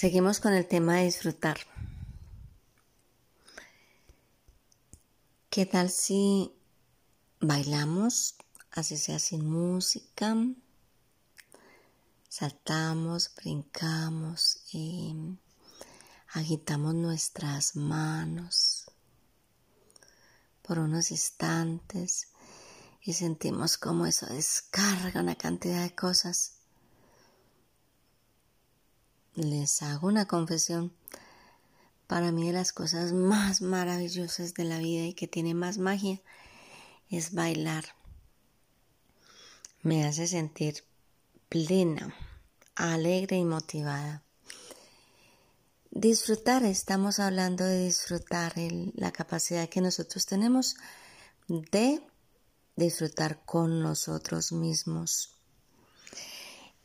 Seguimos con el tema de disfrutar. ¿Qué tal si bailamos, así sea sin música? Saltamos, brincamos y agitamos nuestras manos por unos instantes y sentimos como eso descarga una cantidad de cosas. Les hago una confesión. Para mí de las cosas más maravillosas de la vida y que tiene más magia es bailar. Me hace sentir plena, alegre y motivada. Disfrutar, estamos hablando de disfrutar la capacidad que nosotros tenemos de disfrutar con nosotros mismos.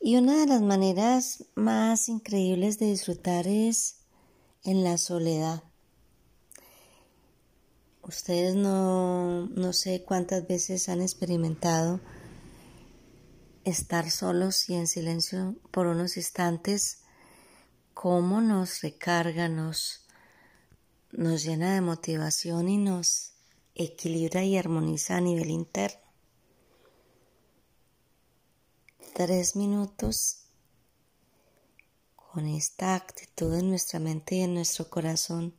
Y una de las maneras más increíbles de disfrutar es en la soledad. Ustedes no, no sé cuántas veces han experimentado estar solos y en silencio por unos instantes, cómo nos recarga, nos, nos llena de motivación y nos equilibra y armoniza a nivel interno. Tres minutos con esta actitud en nuestra mente y en nuestro corazón,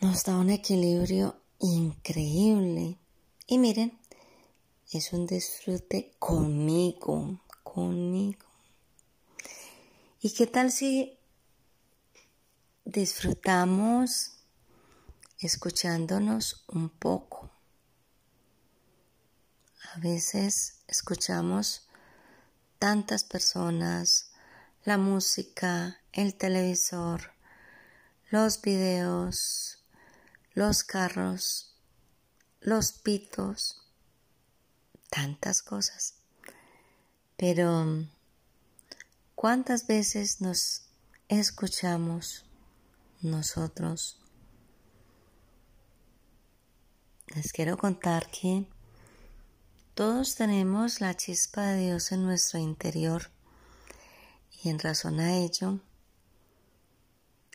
nos da un equilibrio increíble. Y miren, es un disfrute conmigo, conmigo. ¿Y qué tal si disfrutamos escuchándonos un poco? A veces escuchamos tantas personas la música, el televisor, los videos, los carros, los pitos, tantas cosas. Pero, ¿cuántas veces nos escuchamos nosotros? Les quiero contar que todos tenemos la chispa de Dios en nuestro interior y en razón a ello,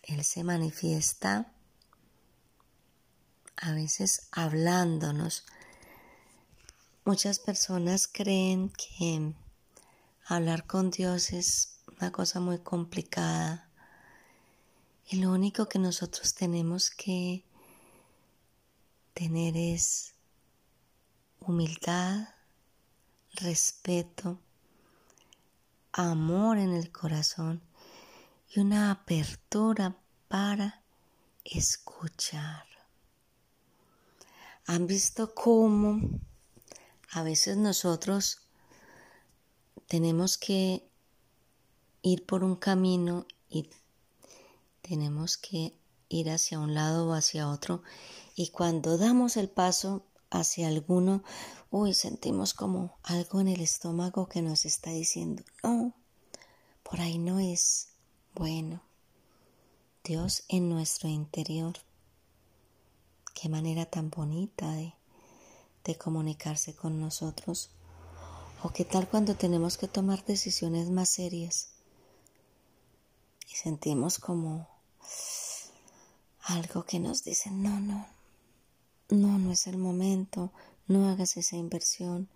Él se manifiesta a veces hablándonos. Muchas personas creen que hablar con Dios es una cosa muy complicada y lo único que nosotros tenemos que tener es humildad, respeto, amor en el corazón y una apertura para escuchar. ¿Han visto cómo a veces nosotros tenemos que ir por un camino y tenemos que ir hacia un lado o hacia otro y cuando damos el paso hacia alguno, uy, sentimos como algo en el estómago que nos está diciendo, no, por ahí no es bueno. Dios en nuestro interior. Qué manera tan bonita de, de comunicarse con nosotros. O qué tal cuando tenemos que tomar decisiones más serias y sentimos como algo que nos dice, no, no, no, no es el momento, no hagas esa inversión,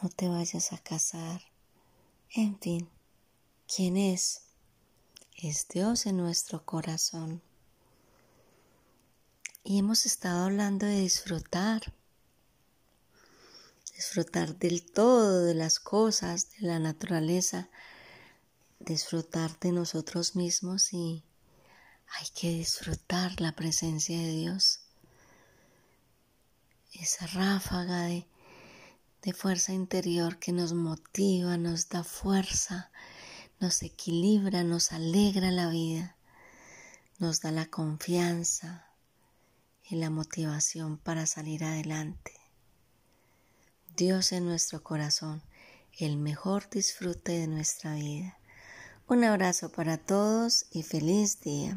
no te vayas a casar. En fin, ¿quién es? Es Dios en nuestro corazón. Y hemos estado hablando de disfrutar, disfrutar del todo, de las cosas, de la naturaleza, disfrutar de nosotros mismos y hay que disfrutar la presencia de Dios esa ráfaga de, fuerza interior que nos motiva, nos da fuerza nos equilibra, nos alegra la vida, nos da la confianza y la motivación para salir adelante. Dios en nuestro corazón, el mejor disfrute de nuestra vida. Un abrazo para todos y feliz día.